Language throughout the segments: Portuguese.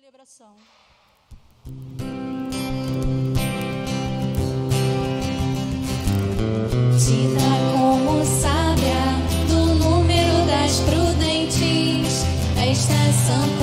celebração. Tida como sábia do número das prudentes, esta santa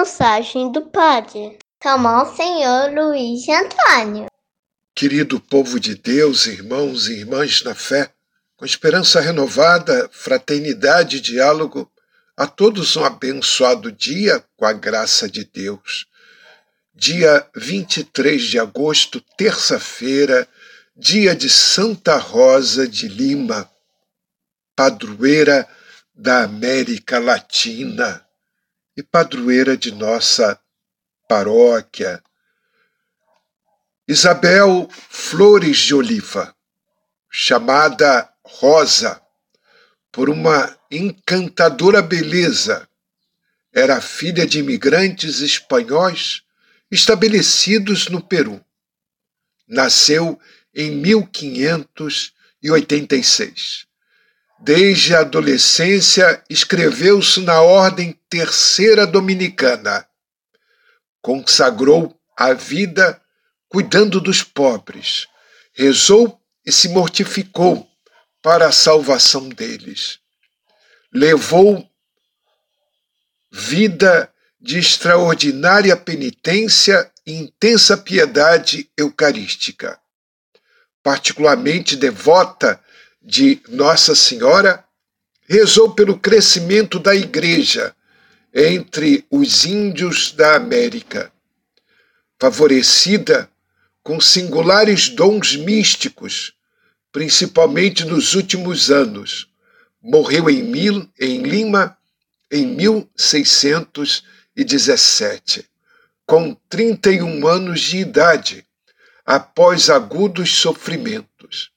Mensagem do Padre Tomão Senhor Luiz Antônio. Querido povo de Deus, irmãos e irmãs na fé, com esperança renovada, fraternidade e diálogo, a todos um abençoado dia com a graça de Deus. Dia 23 de agosto, terça-feira, dia de Santa Rosa de Lima, padroeira da América Latina e padroeira de nossa paróquia. Isabel Flores de Oliva, chamada Rosa, por uma encantadora beleza, era filha de imigrantes espanhóis estabelecidos no Peru. Nasceu em 1586. Desde a adolescência, escreveu-se na Ordem Terceira Dominicana. Consagrou a vida cuidando dos pobres, rezou e se mortificou para a salvação deles. Levou vida de extraordinária penitência e intensa piedade eucarística. Particularmente devota de Nossa Senhora, rezou pelo crescimento da Igreja entre os índios da América. Favorecida com singulares dons místicos, principalmente nos últimos anos. Morreu em, mil, em Lima em 1617, com 31 anos de idade, após agudos sofrimentos.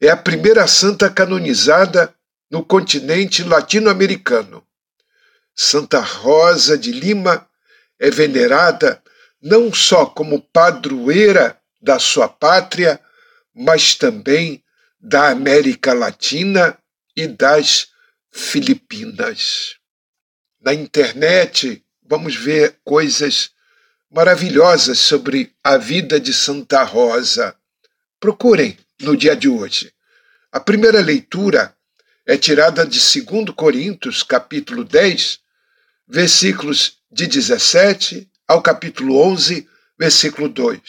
É a primeira santa canonizada no continente latino-americano. Santa Rosa de Lima é venerada não só como padroeira da sua pátria, mas também da América Latina e das Filipinas. Na internet, vamos ver coisas maravilhosas sobre a vida de Santa Rosa. Procurem no dia de hoje. A primeira leitura é tirada de 2 Coríntios, capítulo 10, versículos de 17 ao capítulo 11, versículo 2.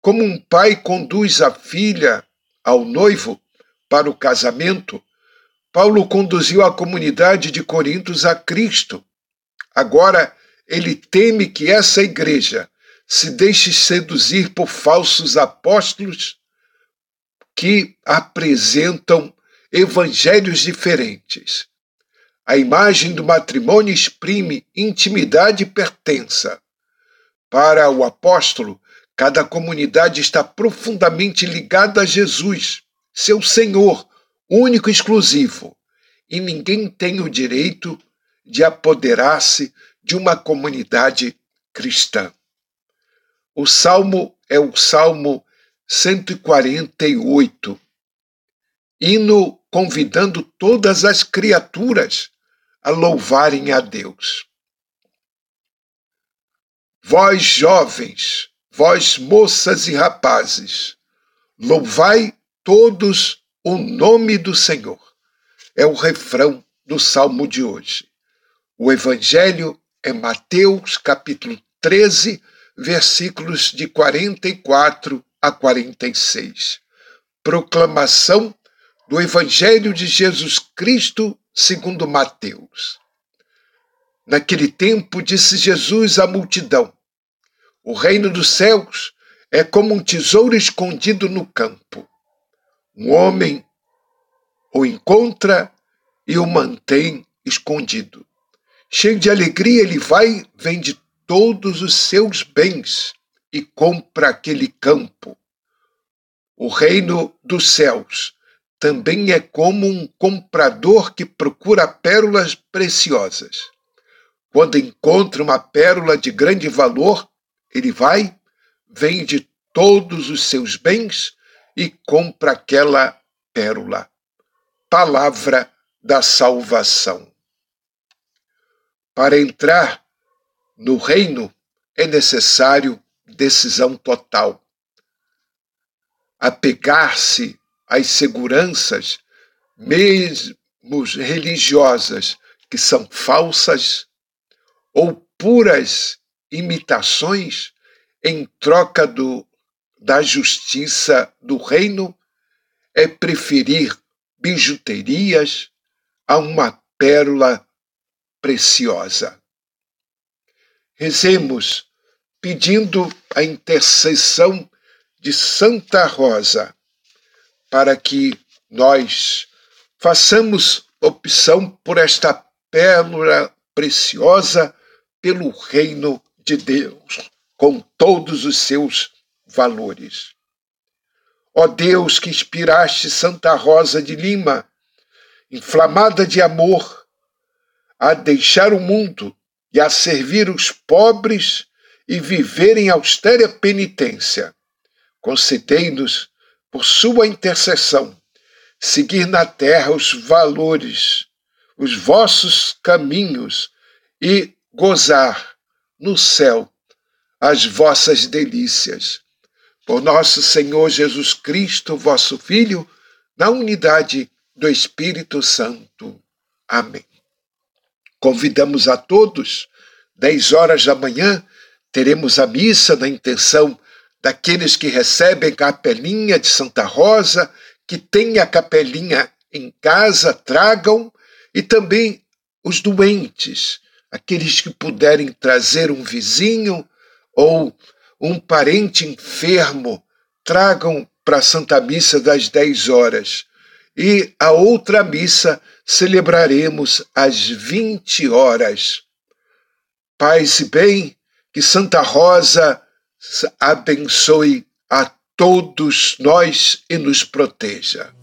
Como um pai conduz a filha ao noivo para o casamento, Paulo conduziu a comunidade de Corintos a Cristo. Agora, ele teme que essa igreja se deixe seduzir por falsos apóstolos que apresentam evangelhos diferentes. A imagem do matrimônio exprime intimidade e pertença. Para o apóstolo, cada comunidade está profundamente ligada a Jesus, seu Senhor, único e exclusivo, e ninguém tem o direito de apoderar-se de uma comunidade cristã. O salmo é o Salmo 148, hino convidando todas as criaturas a louvarem a Deus. Vós jovens, vós moças e rapazes, louvai todos o nome do Senhor. É o refrão do salmo de hoje. O evangelho é Mateus, capítulo 13, versículos de 44 a 46. Proclamação do evangelho de Jesus Cristo segundo Mateus. Naquele tempo disse Jesus à multidão: O reino dos céus é como um tesouro escondido no campo. Um homem o encontra e o mantém escondido. Cheio de alegria, ele vai, vende todos os seus bens e compra aquele campo. O reino dos céus também é como um comprador que procura pérolas preciosas. Quando encontra uma pérola de grande valor, ele vai, vende todos os seus bens e compra aquela pérola. Palavra da salvação. Para entrar no reino é necessário decisão total. Apegar-se às seguranças, mesmo religiosas, que são falsas ou puras imitações em troca do, da justiça do reino, é preferir bijuterias a uma pérola preciosa. Rezemos pedindo a intercessão de Santa Rosa para que nós façamos opção por esta pérola preciosa pelo reino de Deus, com todos os seus valores. Ó Deus que inspiraste Santa Rosa de Lima, inflamada de amor, a deixar o mundo e a servir os pobres e viver em austera penitência. Concedei-nos, por sua intercessão, seguir na terra os valores, os vossos caminhos e gozar no céu as vossas delícias. Por nosso Senhor Jesus Cristo, vosso Filho, na unidade do Espírito Santo. Amém. Convidamos a todos, 10 horas da manhã, teremos a missa na intenção daqueles que recebem capelinha de Santa Rosa, que têm a capelinha em casa, tragam, e também os doentes, aqueles que puderem trazer um vizinho ou um parente enfermo, tragam para a Santa Missa das 10 horas. E a outra missa celebraremos às 20 horas. Paz e bem, que Santa Rosa abençoe a todos nós e nos proteja.